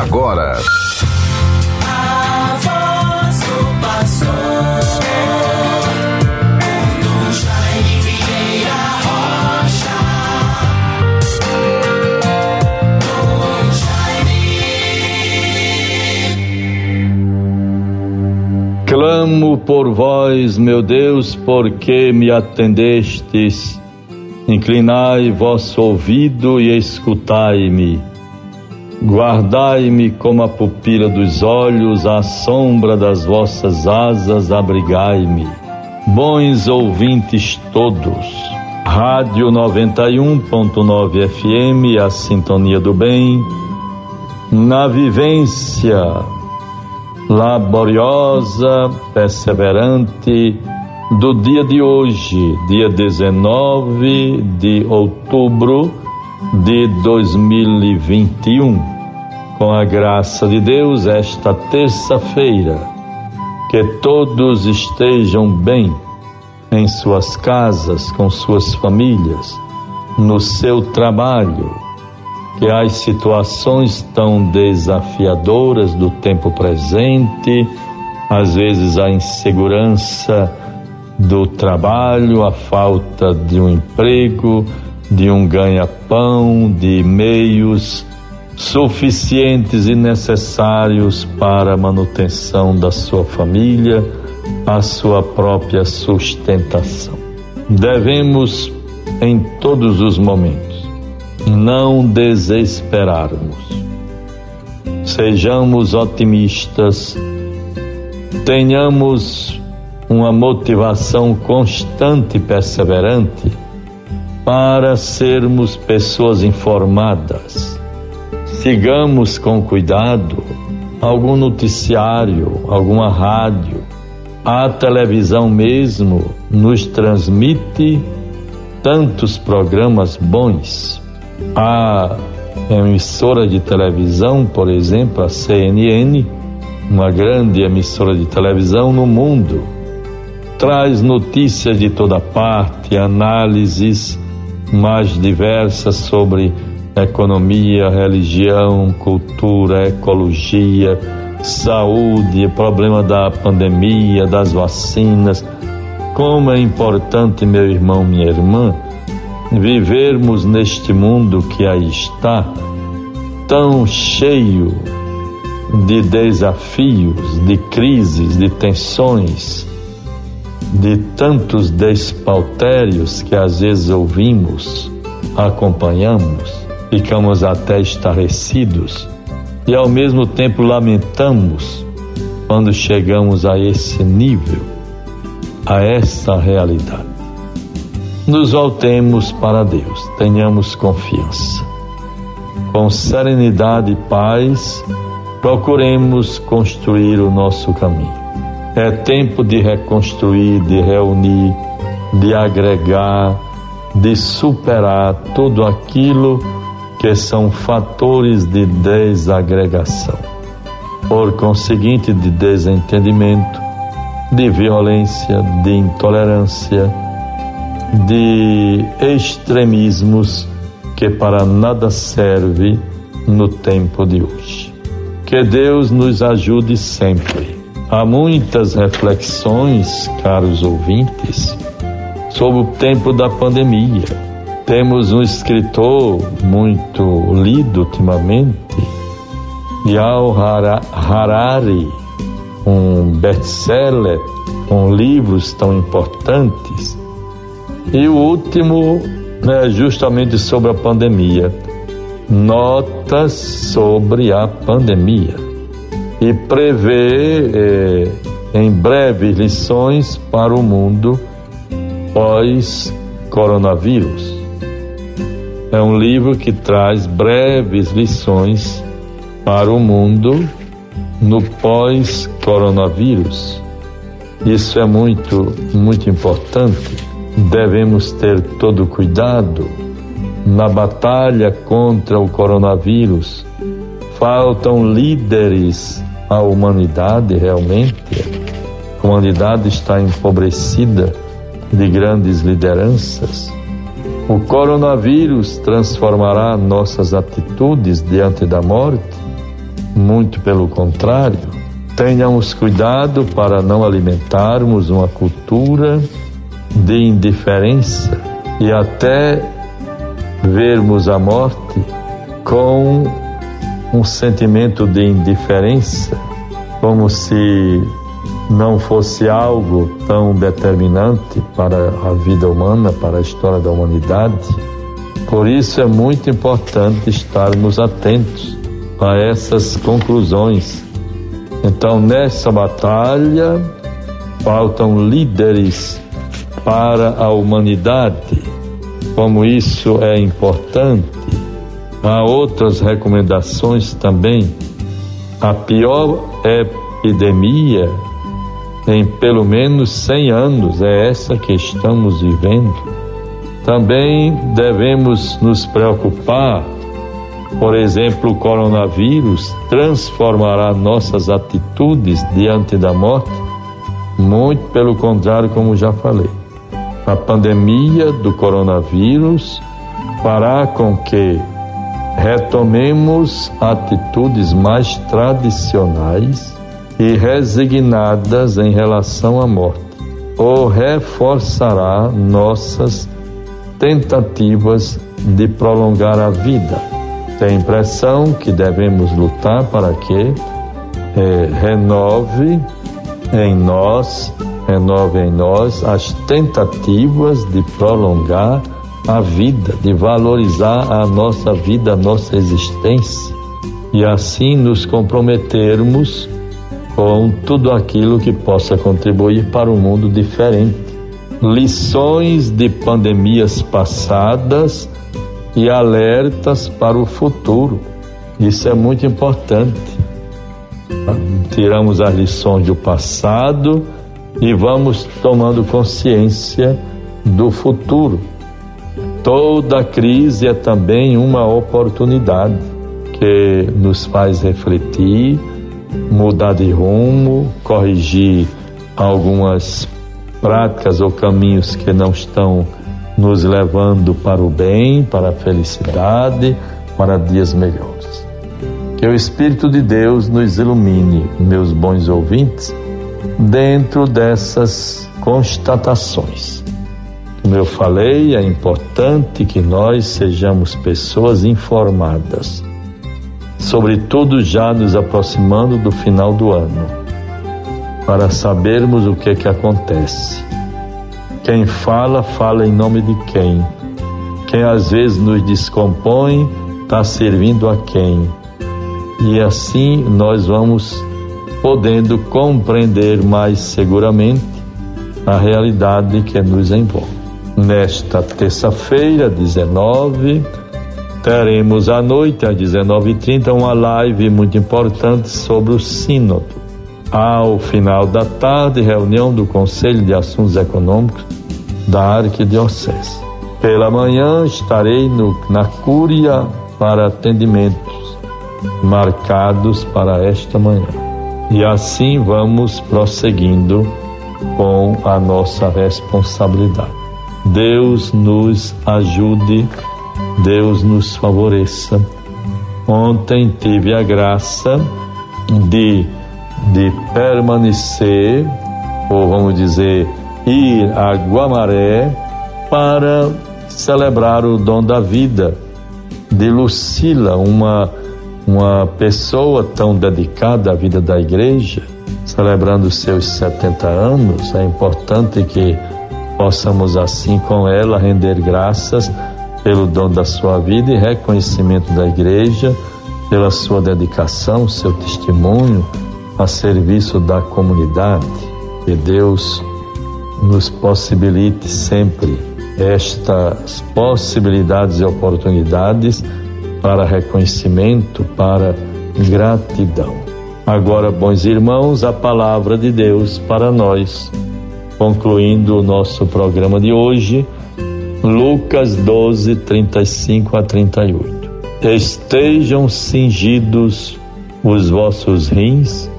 agora. Clamo por vós, meu Deus, porque me atendestes. Inclinai vosso ouvido e escutai-me. Guardai-me como a pupila dos olhos, à sombra das vossas asas, abrigai-me. Bons ouvintes todos, Rádio 91.9 FM, a sintonia do bem, na vivência laboriosa, perseverante do dia de hoje, dia 19 de outubro de 2021 com a graça de Deus, esta terça-feira, que todos estejam bem em suas casas, com suas famílias, no seu trabalho, que as situações tão desafiadoras do tempo presente, às vezes a insegurança do trabalho, a falta de um emprego, de um ganha-pão, de meios suficientes e necessários para a manutenção da sua família, a sua própria sustentação. Devemos, em todos os momentos, não desesperarmos. Sejamos otimistas, tenhamos uma motivação constante e perseverante para sermos pessoas informadas sigamos com cuidado algum noticiário, alguma rádio, a televisão mesmo nos transmite tantos programas bons. A emissora de televisão, por exemplo, a CNN, uma grande emissora de televisão no mundo, traz notícias de toda parte, análises mais diversas sobre economia, religião, cultura, ecologia, saúde, problema da pandemia, das vacinas. Como é importante, meu irmão, minha irmã, vivermos neste mundo que aí está, tão cheio de desafios, de crises, de tensões, de tantos despautérios que às vezes ouvimos, acompanhamos ficamos até estarrecidos e ao mesmo tempo lamentamos quando chegamos a esse nível, a essa realidade. Nos voltemos para Deus, tenhamos confiança. Com serenidade e paz, procuremos construir o nosso caminho. É tempo de reconstruir, de reunir, de agregar, de superar tudo aquilo que são fatores de desagregação, por conseguinte, de desentendimento, de violência, de intolerância, de extremismos que para nada serve no tempo de hoje. Que Deus nos ajude sempre. Há muitas reflexões, caros ouvintes, sobre o tempo da pandemia temos um escritor muito lido ultimamente, Yao Harari, um best-seller com livros tão importantes. E o último é justamente sobre a pandemia. Notas sobre a pandemia. E prevê eh, em breve lições para o mundo pós-coronavírus. É um livro que traz breves lições para o mundo no pós-coronavírus. Isso é muito, muito importante. Devemos ter todo cuidado na batalha contra o coronavírus. Faltam líderes à humanidade realmente. A humanidade está empobrecida de grandes lideranças. O coronavírus transformará nossas atitudes diante da morte? Muito pelo contrário, tenhamos cuidado para não alimentarmos uma cultura de indiferença e até vermos a morte com um sentimento de indiferença, como se não fosse algo tão determinante para a vida humana, para a história da humanidade. Por isso é muito importante estarmos atentos a essas conclusões. Então, nessa batalha, faltam líderes para a humanidade. Como isso é importante, há outras recomendações também. A pior epidemia em pelo menos 100 anos é essa que estamos vivendo. Também devemos nos preocupar, por exemplo, o coronavírus transformará nossas atitudes diante da morte? Muito pelo contrário, como já falei. A pandemia do coronavírus fará com que retomemos atitudes mais tradicionais e resignadas em relação à morte, ou reforçará nossas tentativas de prolongar a vida. Tem impressão que devemos lutar para que é, renove em nós, renove em nós as tentativas de prolongar a vida, de valorizar a nossa vida, a nossa existência e assim nos comprometermos com tudo aquilo que possa contribuir para um mundo diferente. Lições de pandemias passadas e alertas para o futuro. Isso é muito importante. Tiramos as lições do passado e vamos tomando consciência do futuro. Toda crise é também uma oportunidade que nos faz refletir mudar de rumo, corrigir algumas práticas ou caminhos que não estão nos levando para o bem, para a felicidade, para dias melhores. Que o Espírito de Deus nos ilumine, meus bons ouvintes, dentro dessas constatações. Como eu falei, é importante que nós sejamos pessoas informadas sobretudo já nos aproximando do final do ano, para sabermos o que é que acontece. Quem fala, fala em nome de quem? Quem às vezes nos descompõe, está servindo a quem? E assim nós vamos podendo compreender mais seguramente a realidade que nos envolve. Nesta terça-feira, 19 teremos à noite, às 19h30, uma live muito importante sobre o Sínodo. Ao final da tarde, reunião do Conselho de Assuntos Econômicos da Arquidiocese. Pela manhã, estarei no, na Cúria para atendimentos marcados para esta manhã. E assim vamos prosseguindo com a nossa responsabilidade. Deus nos ajude Deus nos favoreça. Ontem tive a graça de, de permanecer, ou vamos dizer, ir a Guamaré para celebrar o dom da vida de Lucila, uma, uma pessoa tão dedicada à vida da igreja, celebrando seus 70 anos. É importante que possamos, assim com ela, render graças pelo dom da sua vida e reconhecimento da igreja, pela sua dedicação, seu testemunho a serviço da comunidade. Que Deus nos possibilite sempre estas possibilidades e oportunidades para reconhecimento, para gratidão. Agora, bons irmãos, a palavra de Deus para nós. Concluindo o nosso programa de hoje, Lucas 12, 35 a 38. Estejam cingidos os vossos rins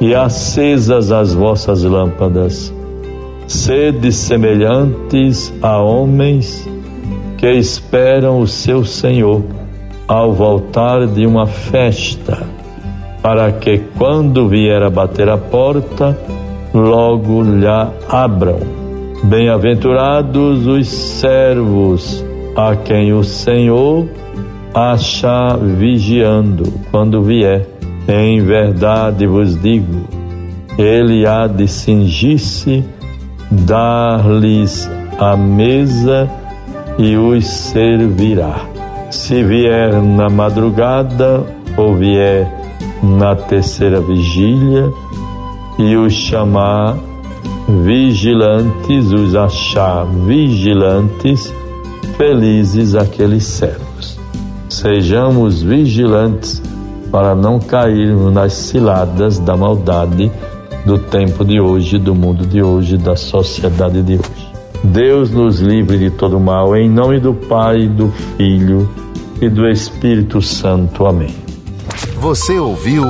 e acesas as vossas lâmpadas. Sede semelhantes a homens que esperam o seu Senhor ao voltar de uma festa, para que quando vier a bater a porta, logo lhe abram. Bem-aventurados os servos a quem o Senhor achar vigiando quando vier. Em verdade vos digo, ele há de cingir-se, dar-lhes a mesa e os servirá. Se vier na madrugada ou vier na terceira vigília e os chamar vigilantes, os achar vigilantes, felizes aqueles servos. Sejamos vigilantes para não cairmos nas ciladas da maldade do tempo de hoje, do mundo de hoje, da sociedade de hoje. Deus nos livre de todo mal, em nome do Pai, do Filho e do Espírito Santo. Amém. Você ouviu